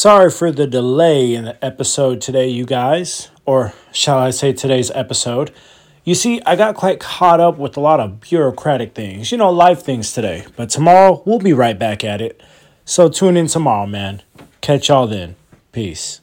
Sorry for the delay in the episode today, you guys, or shall I say today's episode. You see, I got quite caught up with a lot of bureaucratic things, you know, life things today. But tomorrow, we'll be right back at it. So tune in tomorrow, man. Catch y'all then. Peace.